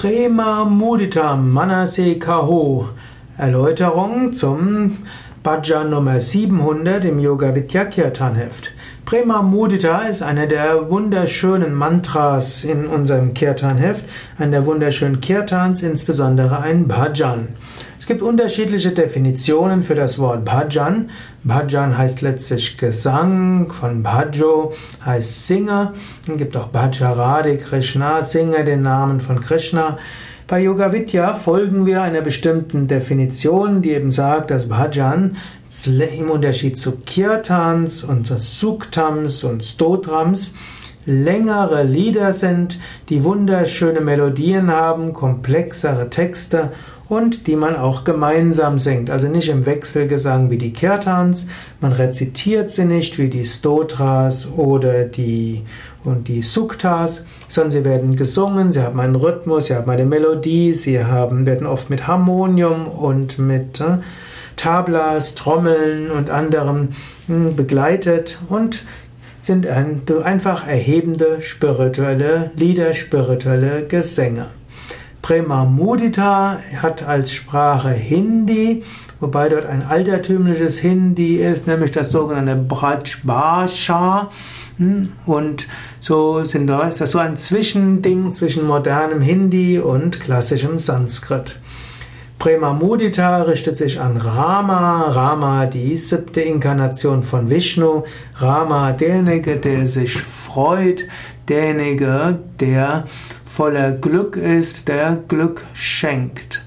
Prema Mudita Manase Kaho. Erläuterung zum Bhajan Nummer 700 im Yoga Vidya Kirtan Heft. Prema Mudita ist einer der wunderschönen Mantras in unserem Kirtan Heft, einer der wunderschönen Kirtans, insbesondere ein Bhajan. Es gibt unterschiedliche Definitionen für das Wort Bhajan. Bhajan heißt letztlich Gesang, von Bhajo heißt Singer. Es gibt auch Bhajaradi Krishna, singe den Namen von Krishna. Bei Yoga Vidya folgen wir einer bestimmten Definition, die eben sagt, dass Bhajan im Unterschied zu Kirtans und Suktams und Stotrams längere Lieder sind, die wunderschöne Melodien haben, komplexere Texte und die man auch gemeinsam singt. Also nicht im Wechselgesang wie die Kirtans, man rezitiert sie nicht wie die Stotras oder die und die Suktas, sondern sie werden gesungen, sie haben einen Rhythmus, sie haben eine Melodie, sie haben, werden oft mit Harmonium und mit äh, Tablas, Trommeln und anderem hm, begleitet und sind ein, einfach erhebende spirituelle Lieder, spirituelle Gesänge. Prema Mudita hat als Sprache Hindi, wobei dort ein altertümliches Hindi ist, nämlich das sogenannte Braj Bhasha. Hm, und so sind da, ist das so ein Zwischending zwischen modernem Hindi und klassischem Sanskrit. Prema Mudita richtet sich an Rama, Rama die siebte Inkarnation von Vishnu, Rama derjenige, der sich freut, derjenige, der voller Glück ist, der Glück schenkt.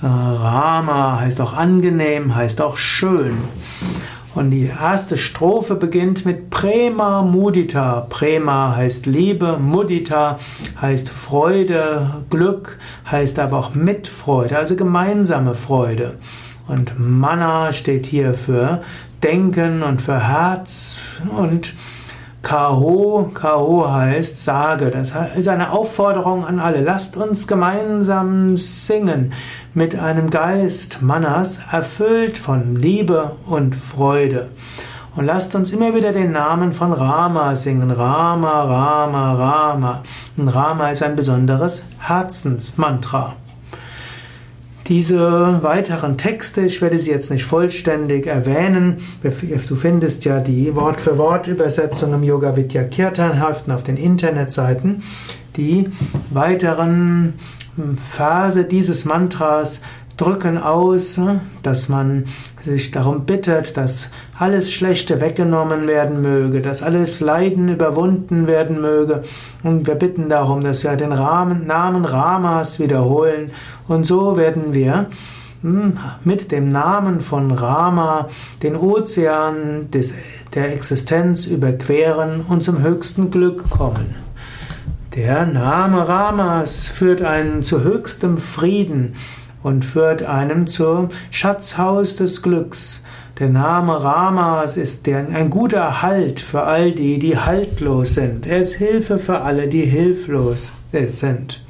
Äh, Rama heißt auch angenehm, heißt auch schön. Und die erste Strophe beginnt mit Prema Mudita. Prema heißt Liebe, Mudita heißt Freude, Glück, heißt aber auch Mitfreude, also gemeinsame Freude. Und Mana steht hier für Denken und für Herz und Kaho, Kaho heißt sage. Das ist eine Aufforderung an alle. Lasst uns gemeinsam singen mit einem Geist Manas erfüllt von Liebe und Freude. Und lasst uns immer wieder den Namen von Rama singen. Rama, Rama, Rama. Und Rama ist ein besonderes Herzensmantra. Diese weiteren Texte, ich werde sie jetzt nicht vollständig erwähnen, du findest ja die Wort-für-Wort-Übersetzung im Yoga Vidya Kirtan auf den Internetseiten. Die weiteren Verse dieses Mantras drücken aus, dass man sich darum bittet, dass alles Schlechte weggenommen werden möge, dass alles Leiden überwunden werden möge. Und wir bitten darum, dass wir den Namen Ramas wiederholen. Und so werden wir hm, mit dem Namen von Rama den Ozean des, der Existenz überqueren und zum höchsten Glück kommen. Der Name Ramas führt einen zu höchstem Frieden und führt einem zum Schatzhaus des Glücks. Der Name Ramas ist ein guter Halt für all die, die haltlos sind. Er ist Hilfe für alle, die hilflos sind.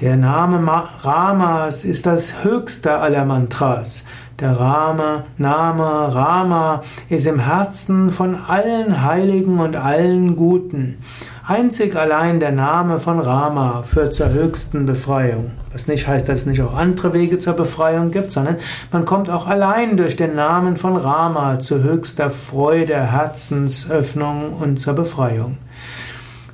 Der Name Ramas ist das höchste aller Mantras. Der Rama, Name Rama ist im Herzen von allen Heiligen und allen Guten. Einzig allein der Name von Rama führt zur höchsten Befreiung. Was nicht heißt, dass es nicht auch andere Wege zur Befreiung gibt, sondern man kommt auch allein durch den Namen von Rama zu höchster Freude, Herzensöffnung und zur Befreiung.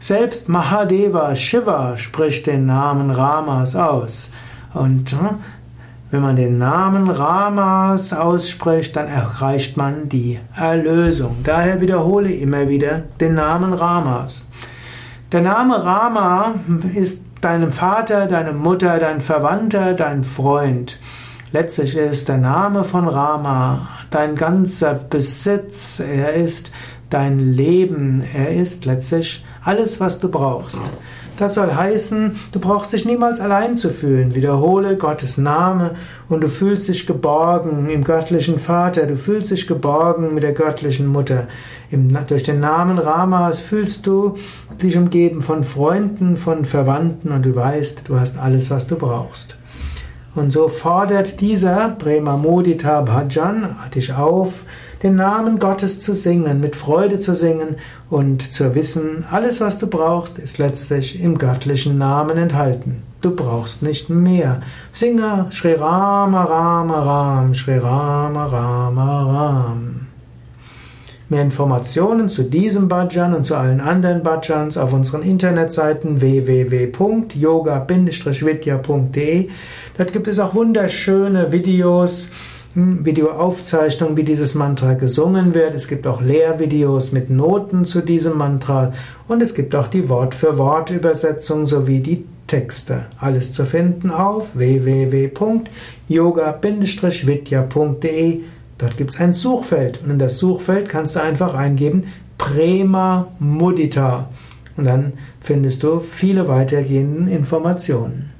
Selbst Mahadeva Shiva spricht den Namen Ramas aus. Und hm, wenn man den Namen Ramas ausspricht, dann erreicht man die Erlösung. Daher wiederhole immer wieder den Namen Ramas. Der Name Rama ist deinem Vater, deine Mutter, dein Verwandter, dein Freund. Letztlich ist der Name von Rama dein ganzer Besitz. Er ist dein Leben. Er ist letztlich alles, was du brauchst. Das soll heißen, du brauchst dich niemals allein zu fühlen. Wiederhole Gottes Name und du fühlst dich geborgen im göttlichen Vater, du fühlst dich geborgen mit der göttlichen Mutter. Im, durch den Namen Ramas fühlst du dich umgeben von Freunden, von Verwandten und du weißt, du hast alles, was du brauchst. Und so fordert dieser Prema Modita Bhajan dich auf, den Namen Gottes zu singen, mit Freude zu singen und zu wissen, alles was du brauchst, ist letztlich im göttlichen Namen enthalten. Du brauchst nicht mehr. Singe Shri Rama Rama Ram, Shri Rama Rama Ram. Mehr Informationen zu diesem Bhajan und zu allen anderen Bhajans auf unseren Internetseiten www.yoga-vidya.de. Dort gibt es auch wunderschöne Videos, hm, Videoaufzeichnungen, wie dieses Mantra gesungen wird. Es gibt auch Lehrvideos mit Noten zu diesem Mantra und es gibt auch die Wort-für-Wort-Übersetzung sowie die Texte. Alles zu finden auf www.yoga-vidya.de Dort gibt es ein Suchfeld und in das Suchfeld kannst du einfach eingeben Prema Mudita und dann findest du viele weitergehende Informationen.